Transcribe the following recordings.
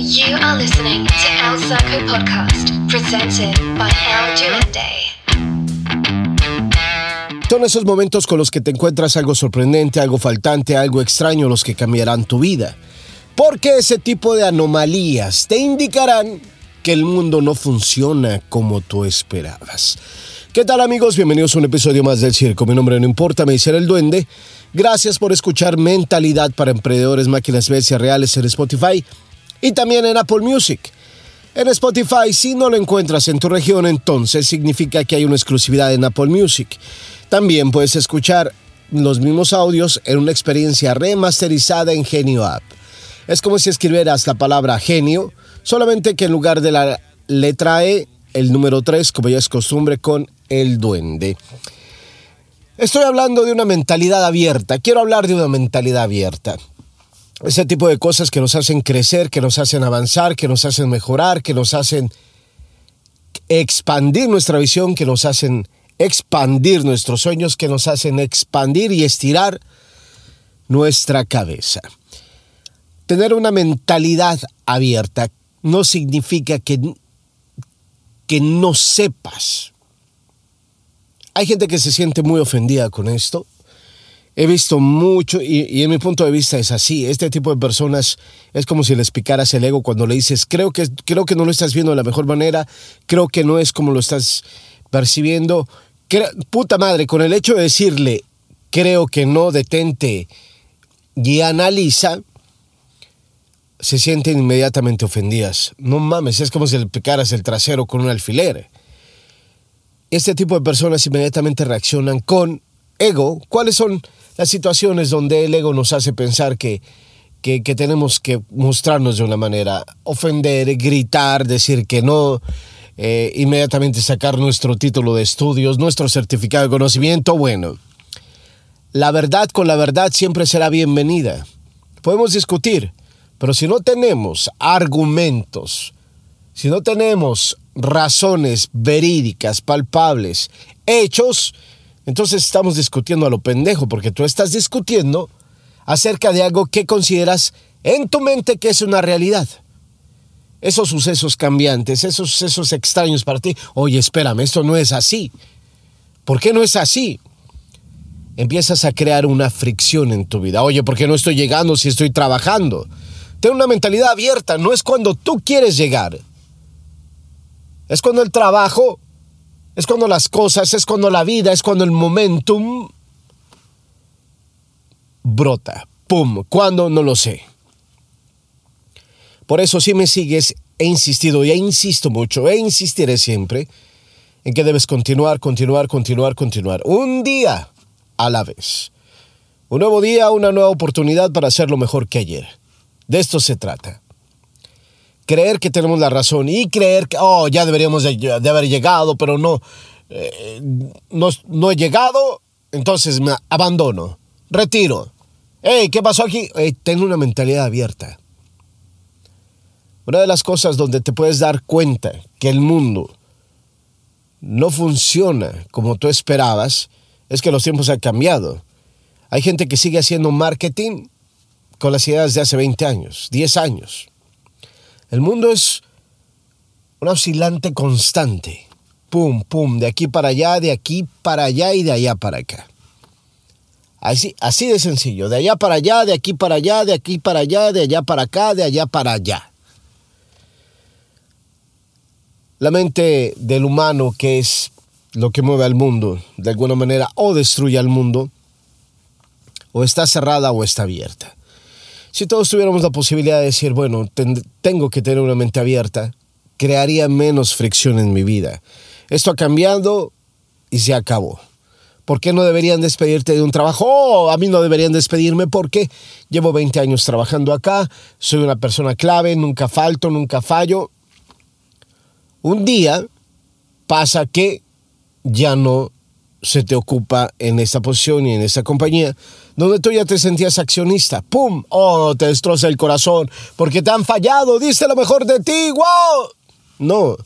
You are listening to El Saco Podcast, presented by El Duende. Son esos momentos con los que te encuentras algo sorprendente, algo faltante, algo extraño, los que cambiarán tu vida. Porque ese tipo de anomalías te indicarán que el mundo no funciona como tú esperabas. ¿Qué tal amigos? Bienvenidos a un episodio más del Circo. Mi nombre no importa, me dice el Duende. Gracias por escuchar Mentalidad para Emprendedores, Máquinas Bestias Reales en Spotify y también en Apple Music. En Spotify, si no lo encuentras en tu región, entonces significa que hay una exclusividad en Apple Music. También puedes escuchar los mismos audios en una experiencia remasterizada en Genio App. Es como si escribieras la palabra genio, solamente que en lugar de la letra E, el número 3, como ya es costumbre, con el duende. Estoy hablando de una mentalidad abierta. Quiero hablar de una mentalidad abierta. Ese tipo de cosas que nos hacen crecer, que nos hacen avanzar, que nos hacen mejorar, que nos hacen expandir nuestra visión, que nos hacen expandir nuestros sueños, que nos hacen expandir y estirar nuestra cabeza. Tener una mentalidad abierta no significa que, que no sepas hay gente que se siente muy ofendida con esto. He visto mucho, y, en mi punto de vista es así. Este tipo de personas es como si les picaras el ego cuando le dices, creo que, creo que no lo estás viendo de la mejor manera, creo que no es como lo estás percibiendo. puta madre, con el hecho de decirle, creo que no, detente y analiza, se sienten inmediatamente ofendidas. No mames, es como si le picaras el trasero con un alfiler este tipo de personas inmediatamente reaccionan con ego. ¿Cuáles son las situaciones donde el ego nos hace pensar que, que, tenemos que mostrarnos de una manera? Ofender, gritar, decir que no, eh, inmediatamente sacar nuestro título de estudios, nuestro certificado de conocimiento. Bueno, la verdad con la verdad siempre será bienvenida. Podemos discutir, pero si no tenemos argumentos, si no tenemos razones verídicas, palpables, hechos, entonces estamos discutiendo a lo pendejo, porque tú estás discutiendo acerca de algo que consideras en tu mente que es una realidad. Esos sucesos cambiantes, esos sucesos extraños para ti, oye, espérame, esto no es así. ¿Por qué no es así? Empiezas a crear una fricción en tu vida. Oye, ¿por qué no estoy llegando si estoy trabajando? Ten una mentalidad abierta, no es cuando tú quieres llegar, es cuando el trabajo, es cuando las cosas, es cuando la vida, es cuando el momentum brota. ¡Pum! ¿Cuándo? No lo sé. Por eso si me sigues, he insistido y insisto mucho, e insistiré siempre en que debes continuar, continuar, continuar, continuar. Un día a la vez. Un nuevo día, una nueva oportunidad para hacerlo mejor que ayer. De esto se trata creer que tenemos la razón y creer que, oh, ya deberíamos de, haber llegado, pero no, eh, no, no, he llegado, entonces me abandono, retiro. Hey, ¿qué pasó aquí? Hey, ten una mentalidad abierta. Una de las cosas donde te puedes dar cuenta que el mundo no funciona como tú esperabas es que los tiempos han cambiado. Hay gente que sigue haciendo marketing con las ideas de hace 20 años, 10 años. El mundo es un oscilante constante. Pum, pum, de aquí para allá, de aquí para allá y de allá para acá. Así, así de sencillo, de allá para allá, de aquí para allá, de aquí para allá, de allá para acá, de allá para allá. La mente del humano, que es lo que mueve al mundo, de alguna manera, o destruye al mundo, o está cerrada o está abierta. Si todos tuviéramos la posibilidad de decir, bueno, tengo que tener una mente abierta, crearía menos fricción en mi vida. Esto ha cambiado y se acabó. ¿Por qué no deberían despedirte de un trabajo? Oh, a mí no deberían despedirme porque llevo 20 años trabajando acá, soy una persona clave, nunca falto, nunca fallo. Un día pasa que ya no se te ocupa en esta posición y en esta compañía, donde tú ya te sentías accionista. ¡Pum! ¡Oh! Te destroza el corazón porque te han fallado, dice lo mejor de ti, ¡wow! No,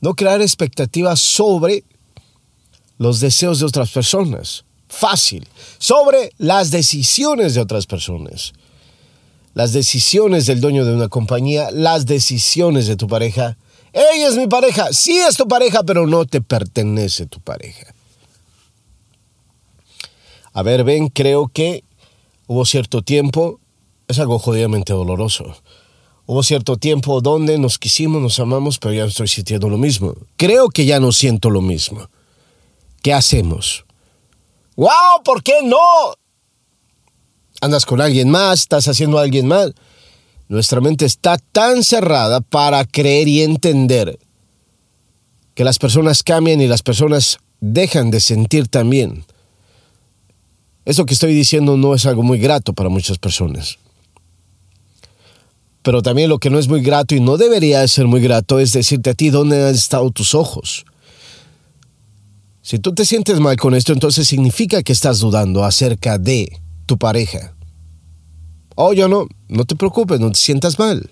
no crear expectativas sobre los deseos de otras personas. Fácil. Sobre las decisiones de otras personas. las decisiones del dueño de una compañía, las decisiones de tu pareja. Ella es mi pareja, sí es tu pareja, pero no te pertenece tu pareja. A ver, ven, creo que hubo cierto tiempo, es algo jodidamente doloroso. Hubo cierto tiempo donde nos quisimos, nos amamos, pero ya no estoy sintiendo lo mismo. Creo que ya no siento lo mismo. ¿Qué hacemos? ¡Wow! ¿Por qué no? Andas con alguien más, estás haciendo a alguien más. Nuestra mente está tan cerrada para creer y entender que las personas cambian y las personas dejan de sentir también. Eso que estoy diciendo no es algo muy grato para muchas personas. Pero también lo que no es muy grato y no debería ser muy grato es decirte a ti dónde han estado tus ojos. Si tú te sientes mal con esto, entonces significa que estás dudando acerca de tu pareja. Oh, yo no, no te preocupes, no te sientas mal.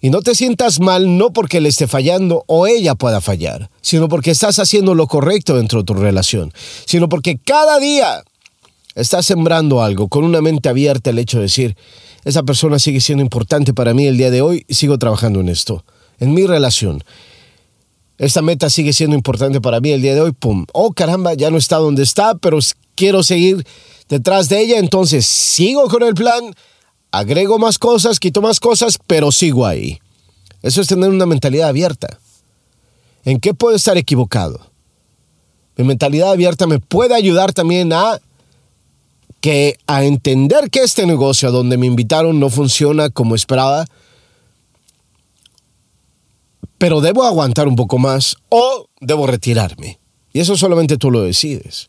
Y no te sientas mal no porque le esté fallando o ella pueda fallar, sino porque estás haciendo lo correcto dentro de tu relación, sino porque cada día estás sembrando algo con una mente abierta el hecho de decir, esa persona sigue siendo importante para mí el día de hoy sigo trabajando en esto, en mi relación. Esta meta sigue siendo importante para mí el día de hoy, pum. Oh, caramba, ya no está donde está, pero quiero seguir detrás de ella, entonces sigo con el plan, agrego más cosas, quito más cosas, pero sigo ahí. Eso es tener una mentalidad abierta. ¿En qué puedo estar equivocado? Mi mentalidad abierta me puede ayudar también a que a entender que este negocio a donde me invitaron no funciona como esperaba, pero debo aguantar un poco más o debo retirarme. Y eso solamente tú lo decides.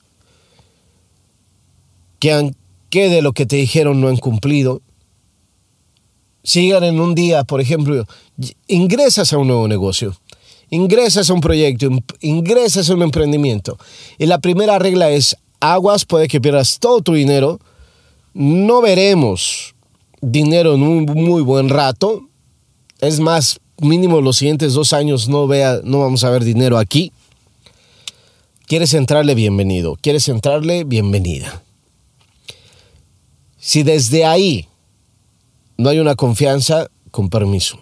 Que, que de lo que te dijeron no han cumplido. Sigan en un día, por ejemplo, ingresas a un nuevo negocio, ingresas a un proyecto, ingresas a un emprendimiento. Y la primera regla es aguas, puede que pierdas todo tu dinero. No veremos dinero en un muy buen rato. Es más, mínimo los siguientes dos años no, vea, no vamos a ver dinero aquí. ¿Quieres entrarle? Bienvenido. ¿Quieres entrarle? Bienvenida. Si desde ahí no hay una confianza, con permiso.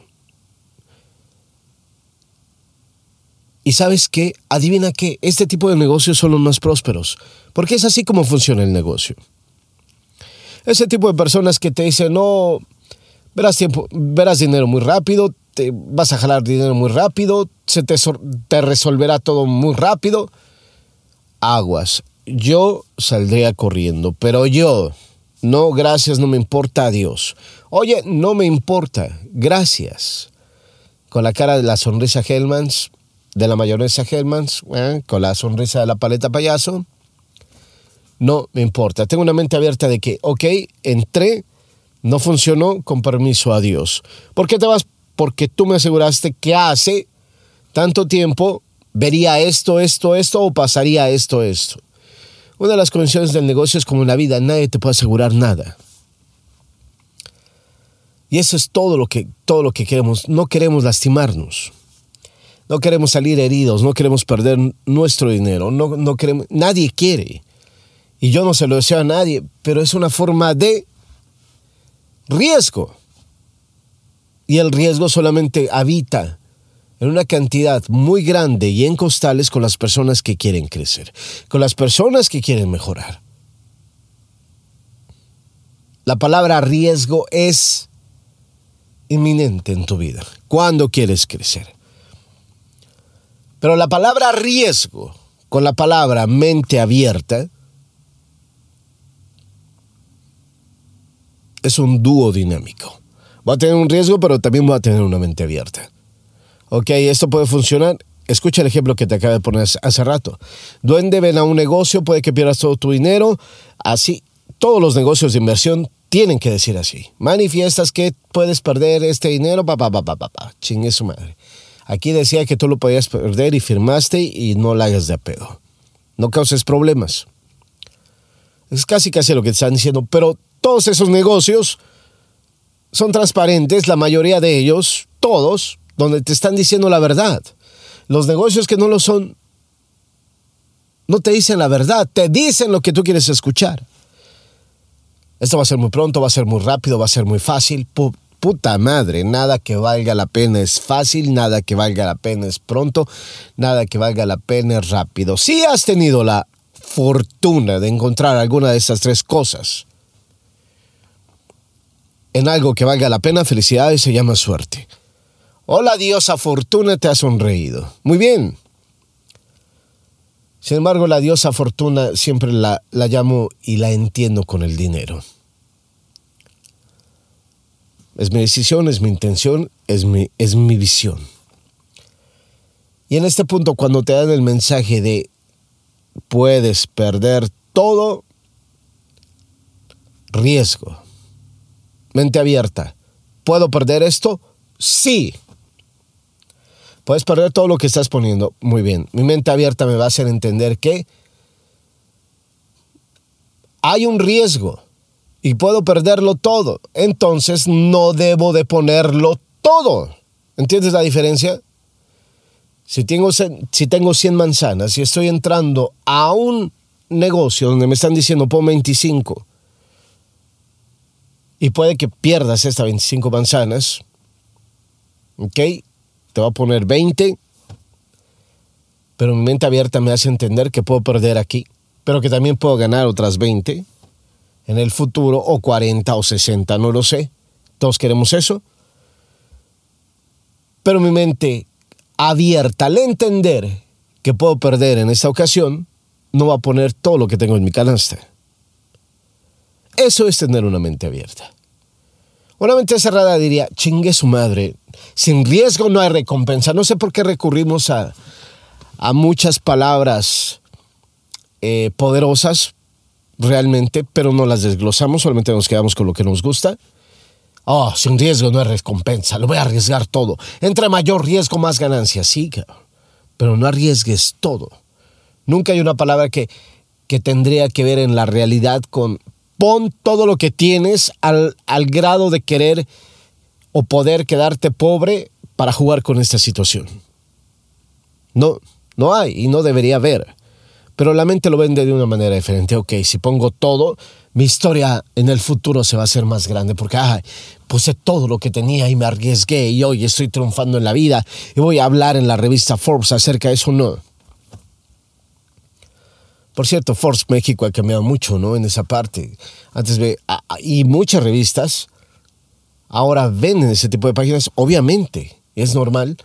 Y sabes qué, adivina qué, este tipo de negocios son los más prósperos, porque es así como funciona el negocio. Ese tipo de personas que te dicen, no, verás, tiempo, verás dinero muy rápido, te vas a jalar dinero muy rápido, se te, resolverá todo muy rápido. Aguas, yo saldría corriendo, pero yo, no, gracias, no me importa, adiós. Oye, no me importa, gracias. Con la cara de la sonrisa Hellmans, de la mayonesa Hellmans, ¿eh? con la sonrisa de la paleta payaso. No me importa. Tengo una mente abierta de que, ok, entré, no funcionó, con permiso, adiós. ¿Por qué te vas? Porque tú me aseguraste que hace tanto tiempo vería esto, esto, esto o pasaría esto, esto. Una de las condiciones del negocio es como en la vida, nadie te puede asegurar nada. Y eso es todo lo que, todo lo que queremos. No queremos lastimarnos. No queremos salir heridos, no queremos perder nuestro dinero, no, no queremos, nadie quiere. Y yo no se lo deseo a nadie, pero es una forma de riesgo. Y el riesgo solamente habita en una cantidad muy grande y en costales con las personas que quieren crecer, con las personas que quieren mejorar. La palabra riesgo es inminente en tu vida. cuando quieres crecer? Pero la palabra riesgo con la palabra mente abierta es un dúo dinámico. Va a tener un riesgo, pero también va a tener una mente abierta. Ok, esto puede funcionar. Escucha el ejemplo que te acabo de poner hace rato. Duende ven a un negocio, puede que pierdas todo tu dinero. Así, todos los negocios de inversión tienen que decir así. Manifiestas que puedes perder este dinero, papá, papá, papá. Chingue su madre. Aquí decía que tú lo podías perder y firmaste y no la hagas de pedo. No causes problemas. Es casi casi lo que te están diciendo, pero todos esos negocios son transparentes, la mayoría de ellos, todos, donde te están diciendo la verdad. Los negocios que no lo son, no te dicen la verdad, te dicen lo que tú quieres escuchar. Esto va a ser muy pronto, va a ser muy rápido, va a ser muy fácil. Puta madre, nada que valga la pena es fácil, nada que valga la pena es pronto, nada que valga la pena es rápido. Si has tenido la fortuna de encontrar alguna de estas tres cosas en algo que valga la pena, felicidades se llama suerte. Hola diosa fortuna te ha sonreído. Muy bien. Sin embargo, la diosa fortuna siempre la, la llamo y la entiendo con el dinero. Es mi decisión, es mi intención, es mi, es mi visión. Y en este punto, cuando te dan el mensaje de puedes perder todo, riesgo, mente abierta, ¿puedo perder esto? Sí. Puedes perder todo lo que estás poniendo. Muy bien. Mi mente abierta me va a hacer entender que hay un riesgo y puedo perderlo todo. Entonces no debo de ponerlo todo. ¿Entiendes la diferencia? Si tengo, si tengo 100 manzanas y estoy entrando a un negocio donde me están diciendo pon 25 y puede que pierdas estas 25 manzanas, ¿ok? te va a poner 20, pero mi mente abierta me hace entender que puedo perder aquí, pero que también puedo ganar otras 20 en el futuro, o 40 o 60, no lo sé. Todos queremos eso. Pero mi mente abierta al entender que puedo perder en esta ocasión, no va a poner todo lo que tengo en mi canasta. Eso es tener una mente abierta. Una mente cerrada diría, chingue su madre, sin riesgo no hay recompensa. No sé por qué recurrimos a, muchas palabras eh, poderosas realmente, pero no las desglosamos, solamente nos quedamos con lo que nos gusta. Oh, sin riesgo no hay recompensa, lo voy a arriesgar todo. Entre mayor riesgo, más ganancia, sí, pero no arriesgues todo. Nunca hay una palabra que, que tendría que ver en la realidad con pon todo lo que tienes al, al grado de querer o poder quedarte pobre para jugar con esta situación. No, no hay y no debería haber. Pero la mente lo vende de una manera diferente. Ok, si pongo todo, mi historia en el futuro se va a hacer más grande porque ay, puse todo lo que tenía y me arriesgué y hoy estoy triunfando en la vida y voy a hablar en la revista Forbes acerca de eso. No. Por cierto, Force México ha cambiado mucho, ¿no? En esa parte. Antes ve, y muchas revistas ahora venden ese tipo de páginas, obviamente, es normal.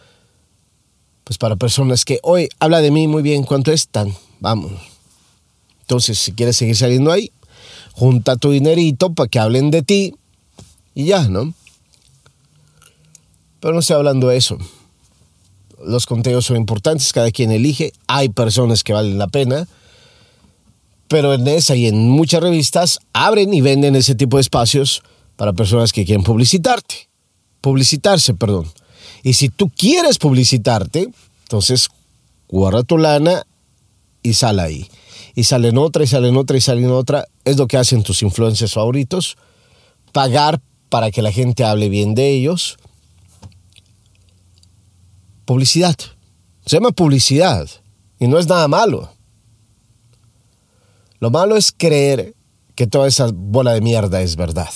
Pues para personas que hoy habla de mí muy bien, ¿cuánto están? Vamos. Entonces, si quieres seguir saliendo ahí, junta tu dinerito para que hablen de ti y ya, ¿no? Pero no estoy hablando de eso. Los contenidos son importantes, cada quien elige. Hay personas que valen la pena pero en esa y en muchas revistas abren y venden ese tipo de espacios para personas que quieren publicitarte. Publicitarse, perdón. Y si tú quieres publicitarte, entonces guarda tu lana y sal ahí. Y salen otra, y salen otra, y salen otra. Es lo que hacen tus influencers favoritos. Pagar para que la gente hable bien de ellos. Publicidad. Se llama publicidad. Y no es nada malo. Lo malo es creer que toda esa bola de mierda es verdad.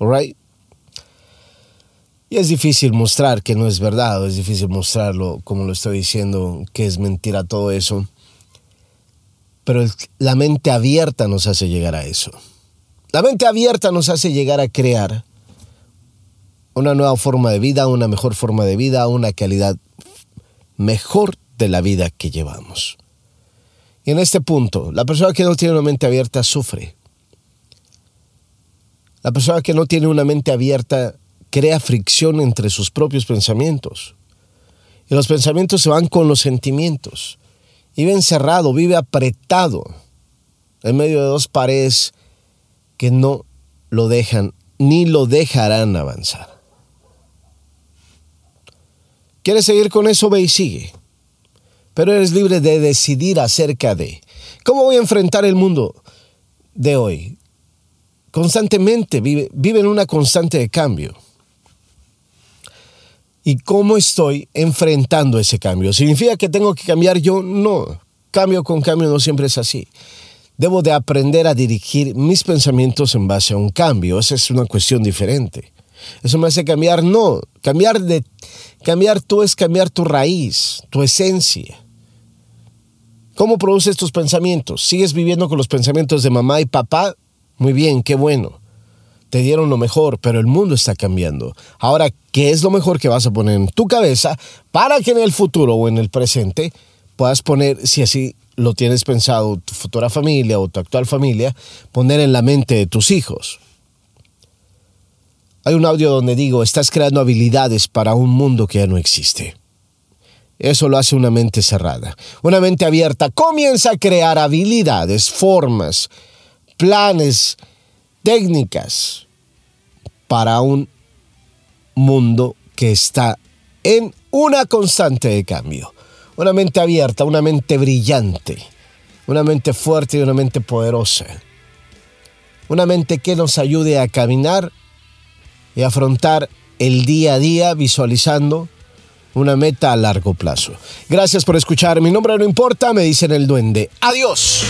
Alright? Y es difícil mostrar que no es verdad, es difícil mostrarlo, como lo estoy diciendo, que es mentira todo eso. Pero la mente abierta nos hace llegar a eso. La mente abierta nos hace llegar a crear una nueva forma de vida, una mejor forma de vida, una calidad mejor de la vida que llevamos. Y en este punto, la persona que no tiene una mente abierta sufre. La persona que no tiene una mente abierta crea fricción entre sus propios pensamientos. Y los pensamientos se van con los sentimientos. Vive encerrado, vive apretado en medio de dos paredes que no lo dejan ni lo dejarán avanzar. ¿Quieres seguir con eso? Ve y sigue pero eres libre de decidir acerca de cómo voy a enfrentar el mundo de hoy. Constantemente vive, vive en una constante de cambio. ¿Y cómo estoy enfrentando ese cambio? ¿Significa que tengo que cambiar yo? No. Cambio con cambio no siempre es así. Debo de aprender a dirigir mis pensamientos en base a un cambio. Esa es una cuestión diferente. Eso me hace cambiar, no, cambiar de cambiar tú es cambiar tu raíz, tu esencia. ¿Cómo produces tus pensamientos? ¿Sigues viviendo con los pensamientos de mamá y papá? Muy bien, qué bueno. Te dieron lo mejor, pero el mundo está cambiando. Ahora, ¿qué es lo mejor que vas a poner en tu cabeza para que en el futuro o en el presente puedas poner, si así lo tienes pensado, tu futura familia o tu actual familia, poner en la mente de tus hijos? Hay un audio donde digo, estás creando habilidades para un mundo que ya no existe. Eso lo hace una mente cerrada. Una mente abierta comienza a crear habilidades, formas, planes, técnicas para un mundo que está en una constante de cambio. Una mente abierta, una mente brillante, una mente fuerte y una mente poderosa. Una mente que nos ayude a caminar y afrontar el día a día visualizando una meta a largo plazo. Gracias por escuchar. Mi nombre no importa, me dicen el duende. Adiós.